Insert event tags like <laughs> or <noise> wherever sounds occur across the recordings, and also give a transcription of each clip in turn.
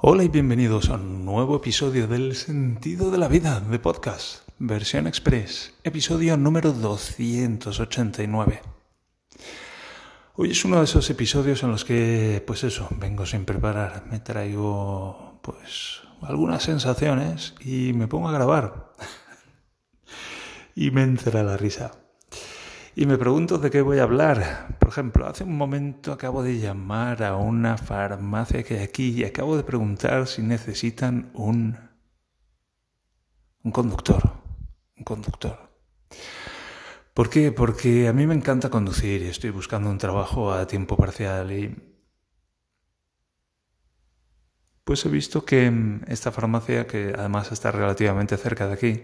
Hola y bienvenidos a un nuevo episodio del Sentido de la Vida de Podcast, versión express, episodio número 289. Hoy es uno de esos episodios en los que, pues eso, vengo sin preparar, me traigo, pues, algunas sensaciones y me pongo a grabar. <laughs> y me entra la risa. Y me pregunto de qué voy a hablar. Por ejemplo, hace un momento acabo de llamar a una farmacia que hay aquí y acabo de preguntar si necesitan un, un conductor. Un conductor. ¿Por qué? Porque a mí me encanta conducir y estoy buscando un trabajo a tiempo parcial y pues he visto que esta farmacia, que además está relativamente cerca de aquí,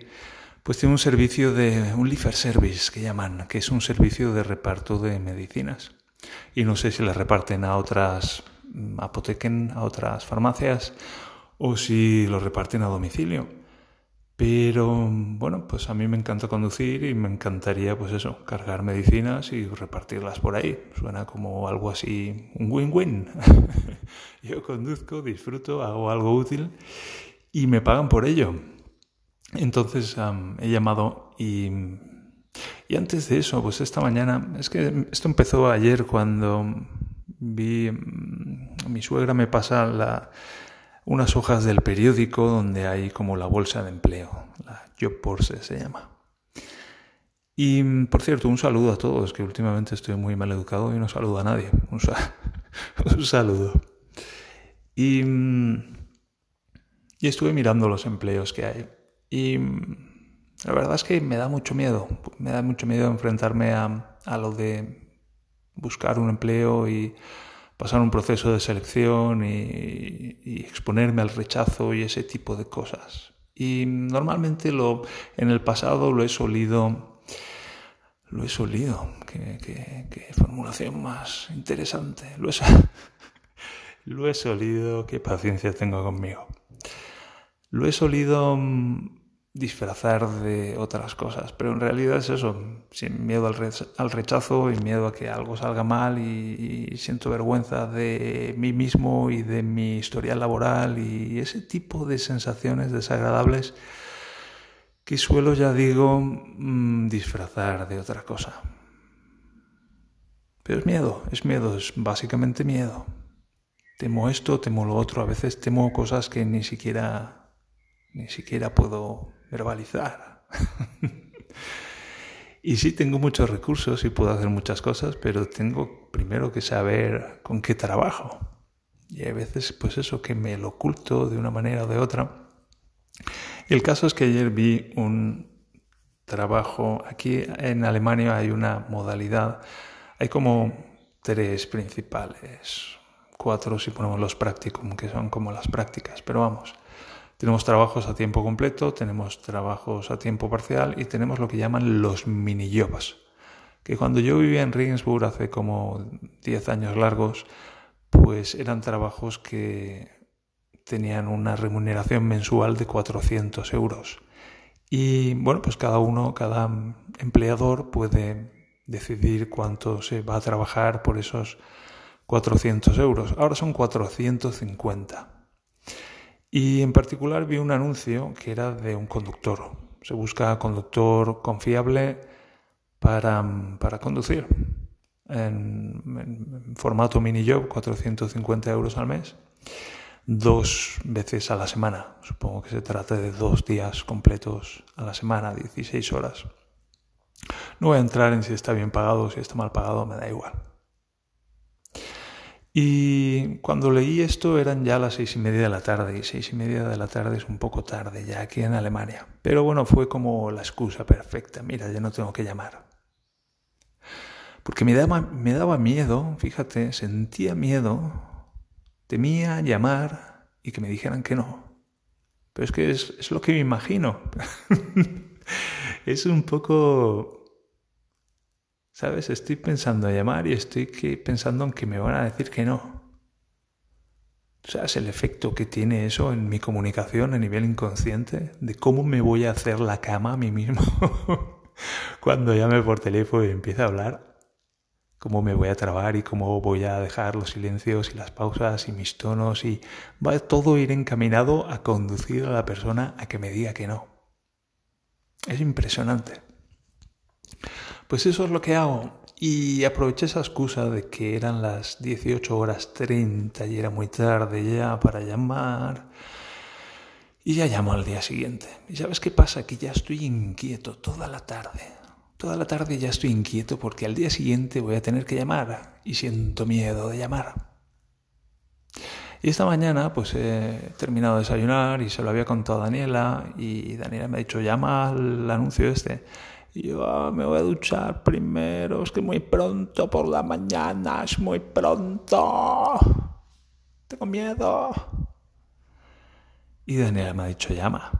pues tiene un servicio de un Liefer Service que llaman, que es un servicio de reparto de medicinas. Y no sé si las reparten a otras mm, apotequen, a otras farmacias o si lo reparten a domicilio. Pero bueno, pues a mí me encanta conducir y me encantaría pues eso, cargar medicinas y repartirlas por ahí. Suena como algo así, un win-win. <laughs> Yo conduzco, disfruto, hago algo útil y me pagan por ello. Entonces he llamado y, antes de eso, pues esta mañana, es que esto empezó ayer cuando vi, mm, mi suegra me pasa la, unas hojas del periódico donde hay como la bolsa de empleo, la Job Bourse se llama. Y por cierto, un saludo a todos, que últimamente estoy muy mal educado y no saludo a nadie. Un, <laughs> un saludo. Y, mm, y estuve mirando los empleos que hay. Y la verdad es que me da mucho miedo, me da mucho miedo enfrentarme a, a lo de buscar un empleo y pasar un proceso de selección y, exponerme al rechazo y ese tipo de cosas. Y normalmente lo, en el pasado lo he solido, lo he solido, qué, qué formulación más interesante, lo he, <laughs> lo he solido, qué paciencia tengo conmigo. Lo he solido disfrazar de otras cosas, pero en realidad es eso, sin miedo al, rechazo y miedo a que algo salga mal y, siento vergüenza de mí mismo y de mi historia laboral y ese tipo de sensaciones desagradables que suelo, ya digo, mm, disfrazar de otra cosa. Pero es miedo, es miedo, es básicamente miedo. Temo esto, temo lo otro, a veces temo cosas que ni siquiera ni siquiera puedo verbalizar. <laughs> y sí tengo muchos recursos y puedo hacer muchas cosas, pero tengo primero que saber con qué trabajo. Y hay veces, pues eso, que me lo oculto de una manera o de otra. El caso es que ayer vi un trabajo, aquí en Alemania hay una modalidad, hay como tres principales, cuatro si ponemos los practicum, que son como las prácticas, pero vamos, tenemos trabajos a tiempo completo, tenemos trabajos a tiempo parcial y tenemos lo que llaman los mini jobs. Que cuando yo vivía en Regensburg hace como 10 años largos, pues eran trabajos que tenían una remuneración mensual de 400 euros. Y bueno, pues cada uno, cada empleador puede decidir cuánto se va a trabajar por esos 400 euros. Ahora son 450. Y en particular vi un anuncio que era de un conductor. Se busca conductor confiable para, para conducir. En, formato mini job, 450 euros al mes, dos veces a la semana. Supongo que se trata de dos días completos a la semana, 16 horas. No voy a entrar en si está bien pagado o si está mal pagado, me da igual. Y cuando leí esto eran ya las seis y media de la tarde, y seis y media de la tarde es un poco tarde ya aquí en Alemania. Pero bueno, fue como la excusa perfecta. Mira, ya no tengo que llamar. Porque me daba, me daba miedo, fíjate, sentía miedo, temía llamar y que me dijeran que no. Pero es que es, es lo que me imagino. <laughs> es un poco ¿Sabes? Estoy pensando en llamar y estoy pensando en que me van a decir que no. ¿Sabes el efecto que tiene eso en mi comunicación a nivel inconsciente? De cómo me voy a hacer la cama a mí mismo <laughs> cuando llame por teléfono y empiece a hablar. cómo me voy a trabar y cómo voy a dejar los silencios y las pausas y mis tonos y va todo ir encaminado a conducir a la persona a que me diga que no. Es impresionante. Pues eso es lo que hago. Y aproveché esa excusa de que eran las 18 horas 30 y era muy tarde ya para llamar. Y ya llamo al día siguiente. ¿Y sabes qué pasa? Que ya estoy inquieto toda la tarde. Toda la tarde ya estoy inquieto porque al día siguiente voy a tener que llamar y siento miedo de llamar. Y esta mañana pues he terminado de desayunar y se lo había contado a Daniela y Daniela me ha dicho llama al anuncio este. Y yo ah, me voy a duchar primero, es que muy pronto por la mañana, es muy pronto. Tengo miedo. Y Daniela me ha dicho llama.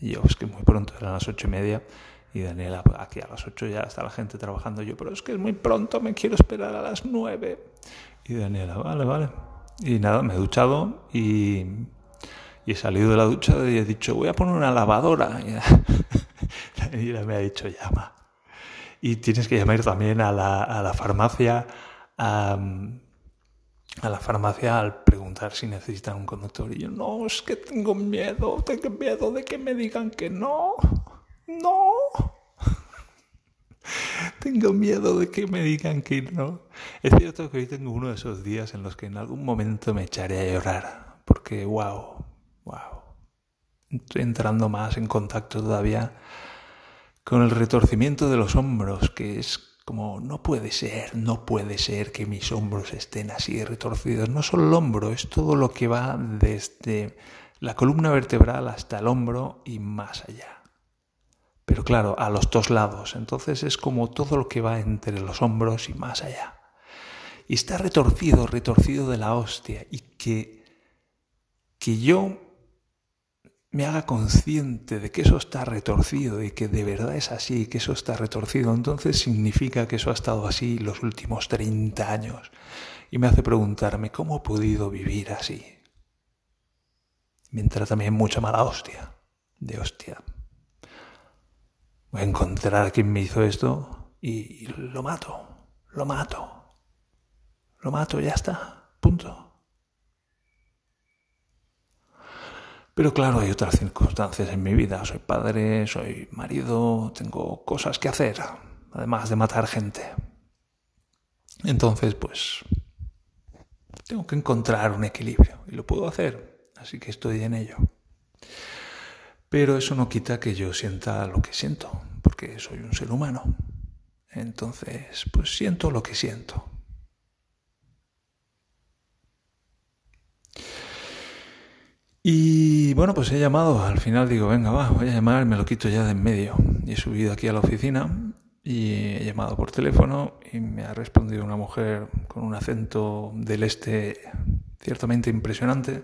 Y yo, es que muy pronto, eran las ocho y media. Y Daniela, aquí a las 8 ya está la gente trabajando. Yo, pero es que es muy pronto, me quiero esperar a las 9. Y Daniela, vale, vale. Y nada, me he duchado y, y he salido de la ducha y he dicho, voy a poner una lavadora. <laughs> Y me ha dicho, llama. Y tienes que llamar también a la, a la farmacia, a, a la farmacia al preguntar si necesitan un conductor. Y yo, no, es que tengo miedo, tengo miedo de que me digan que no. No. <laughs> tengo miedo de que me digan que no. Es cierto que hoy tengo uno de esos días en los que en algún momento me echaré a llorar. Porque, wow, wow. Estoy entrando más en contacto todavía con el retorcimiento de los hombros, que es como, no puede ser, no puede ser que mis hombros estén así retorcidos. No solo el hombro, es todo lo que va desde la columna vertebral hasta el hombro y más allá pero claro, a los dos lados. Entonces es como todo lo que va entre los hombros y más allá. Y está retorcido, retorcido de la hostia. Y que, que yo me haga consciente de que eso está retorcido y que de verdad es así, que eso está retorcido, entonces significa que eso ha estado así los últimos 30 años. Y me hace preguntarme, ¿cómo he podido vivir así? Mientras también mucha mala hostia, de hostia voy a encontrar a quien me hizo esto y, lo mato, lo mato, lo mato, ya está, punto. Pero claro, hay otras circunstancias en mi vida. Soy padre, soy marido, tengo cosas que hacer, además de matar gente. Entonces, pues, tengo que encontrar un equilibrio y lo puedo hacer, así que estoy en ello. Pero eso no quita que yo sienta lo que siento, porque soy un ser humano. Entonces, pues siento lo que siento. Y bueno, pues he llamado, al final digo, venga, va, voy a llamar, me lo quito ya de en medio. Y he subido aquí a la oficina y he llamado por teléfono y me ha respondido una mujer con un acento del este ciertamente impresionante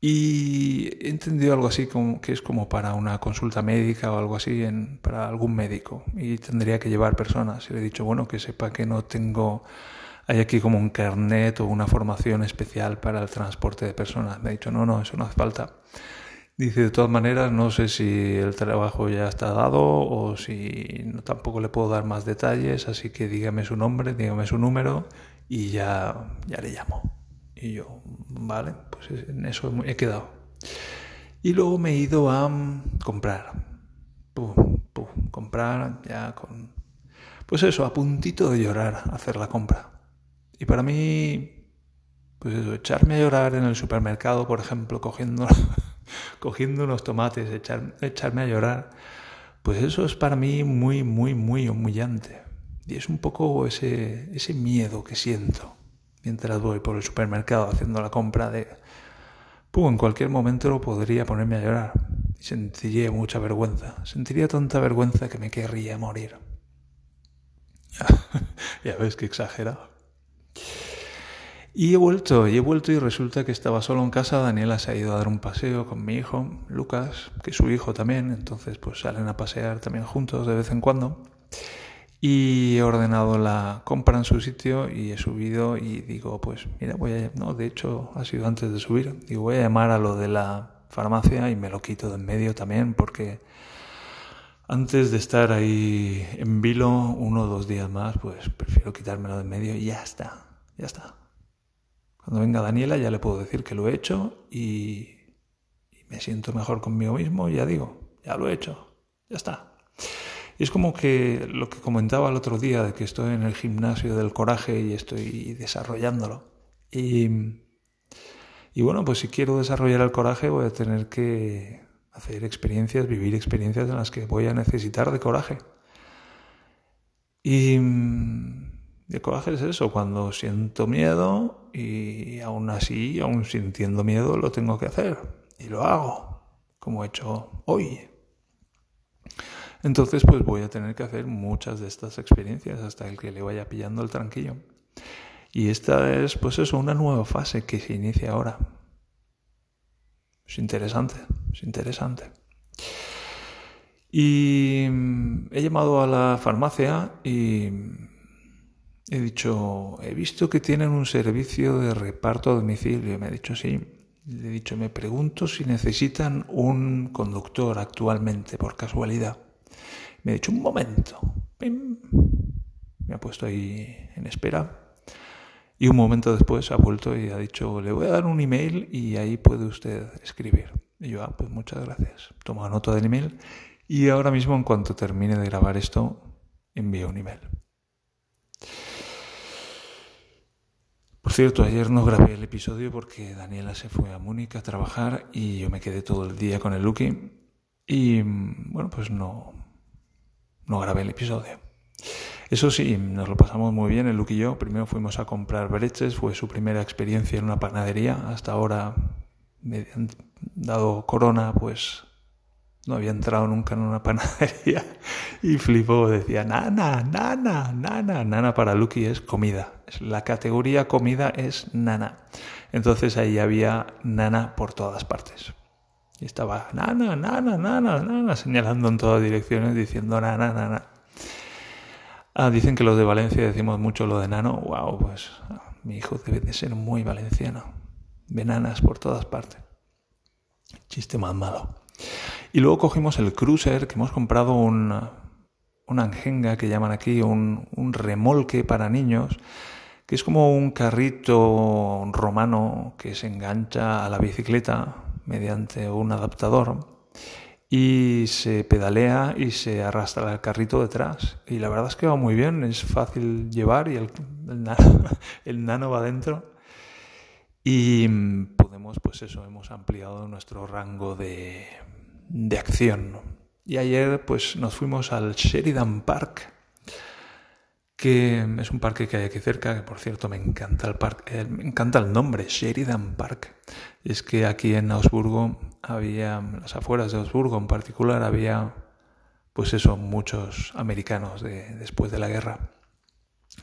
y he entendido algo así como que es como para una consulta médica o algo así en, para algún médico y tendría que llevar personas. Y le he dicho, bueno, que sepa que no tengo, hay aquí como un carnet o una formación especial para el transporte de personas. Me ha dicho, no, no, eso no hace falta. Dice, de todas maneras, no sé si el trabajo ya está dado o si no, tampoco le puedo dar más detalles, así que dígame su nombre, dígame su número y ya, ya le llamo. Y yo, vale, pues en eso he quedado. Y luego me he ido a comprar. Pum, pum, comprar ya con... Pues eso, a puntito de llorar, hacer la compra. Y para mí, pues eso, echarme a llorar en el supermercado, por ejemplo, cogiendo, <laughs> cogiendo unos tomates, echar, echarme a llorar, pues eso es para mí muy, muy, muy humillante. Y es un poco ese, ese miedo que siento mientras voy por el supermercado haciendo la compra de... Pum, en cualquier momento lo podría ponerme a llorar. Sentiría mucha vergüenza. Sentiría tanta vergüenza que me querría morir. <laughs> ya ves que exagerado. Y he vuelto, y he vuelto y resulta que estaba solo en casa. Daniela se ha ido a dar un paseo con mi hijo, Lucas, que es su hijo también. Entonces, pues salen a pasear también juntos de vez en cuando y he ordenado la compra en su sitio y he subido y digo, pues mira, voy a, no, de hecho ha sido antes de subir, digo, voy a llamar a lo de la farmacia y me lo quito de en medio también porque antes de estar ahí en vilo uno o dos días más, pues prefiero quitármelo de en medio y ya está, ya está. Cuando venga Daniela ya le puedo decir que lo he hecho y, me siento mejor conmigo mismo, ya digo, ya lo he hecho, ya está. Y es como que lo que comentaba el otro día de que estoy en el gimnasio del coraje y estoy desarrollándolo. Y, y bueno, pues si quiero desarrollar el coraje voy a tener que hacer experiencias, vivir experiencias en las que voy a necesitar de coraje. Y coraje es eso, cuando siento miedo y aún así, aún sintiendo miedo, lo tengo que hacer. Y lo hago, como he hecho hoy. Entonces, pues voy a tener que hacer muchas de estas experiencias hasta el que le vaya pillando el tranquillo. Y esta es, pues eso, una nueva fase que se inicia ahora. Es interesante, es interesante. Y he llamado a la farmacia y he dicho, he visto que tienen un servicio de reparto a domicilio. Me ha dicho, sí. Le he dicho, me pregunto si necesitan un conductor actualmente, por casualidad. Me ha dicho, un momento. Me ha puesto ahí en espera. Y un momento después ha vuelto y ha dicho, le voy a dar un email y ahí puede usted escribir. Y yo, ah, pues muchas gracias. Toma nota del email y ahora mismo en cuanto termine de grabar esto, envío un email. Cierto, ayer no grabé el episodio porque Daniela se fue a Múnich a trabajar y yo me quedé todo el día con el Lucky y bueno, pues no, no grabé el episodio. Eso sí, nos lo pasamos muy bien, el Luke y yo. Primero fuimos a comprar breches, fue su primera experiencia en una panadería. Hasta ahora, dado corona, pues no había entrado nunca en una <laughs> panadería y flipó, decía, nana, nana, nana. Nana para Lucky es comida. La categoría comida es nana. Entonces ahí había nana por todas partes. Y estaba nana, nana, nana, nana, señalando en todas direcciones, diciendo nana, nana. Ah, dicen que los de Valencia decimos mucho lo de nano. Wow, pues mi hijo debe de ser muy valenciano. Venanas por todas partes. Chiste más malo. Y luego cogimos el cruiser, que hemos comprado una, una anjenga que llaman aquí, un, un remolque para niños, que es como un carrito romano que se engancha a la bicicleta mediante un adaptador y se pedalea y se arrastra el carrito detrás. Y la verdad es que va muy bien, es fácil llevar y el, el, <laughs> nano, va dentro. Y podemos, pues eso, hemos ampliado nuestro rango de, de acción. Y ayer pues nos fuimos al Sheridan Park, que es un parque que hay aquí cerca, que por cierto me encanta el parque, eh, me encanta el nombre, Sheridan Park. Es que aquí en Augsburgo había, las afueras de Augsburgo en particular, había, pues eso, muchos americanos de, después de la guerra.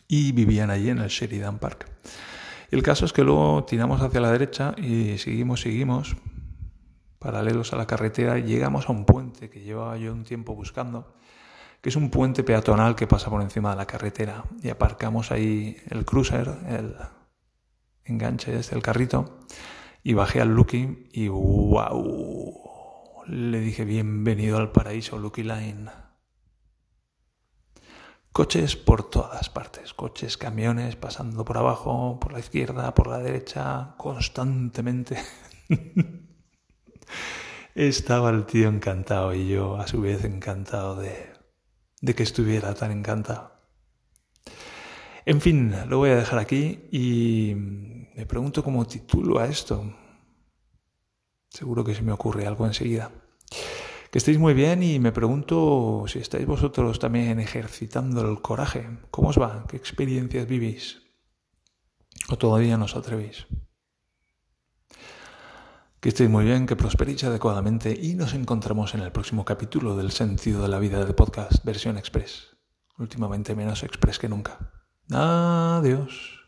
Y vivían allí en el Sheridan Park. El caso es que luego tiramos hacia la derecha y seguimos, seguimos, paralelos a la carretera, llegamos a un puente que llevaba yo un tiempo buscando, que es un puente peatonal que pasa por encima de la carretera. Y aparcamos ahí el cruiser, el enganche desde el carrito, y bajé al Lucky y wow, le dije bienvenido al paraíso Lucky Line. Coches por todas partes, coches, camiones pasando por abajo, por la izquierda, por la derecha, constantemente. <laughs> Estaba el tío encantado y yo a su vez encantado de, que estuviera tan encantado. En fin, lo voy a dejar aquí y me pregunto cómo titulo a esto. Seguro que se me ocurre algo enseguida. Que estéis muy bien y me pregunto si estáis vosotros también ejercitando el coraje. ¿Cómo os va? ¿Qué experiencias vivís? ¿O todavía no os atrevéis? Que estéis muy bien, que prosperéis adecuadamente y nos encontramos en el próximo capítulo del Sentido de la Vida de Podcast versión express. Últimamente menos express que nunca. Adiós.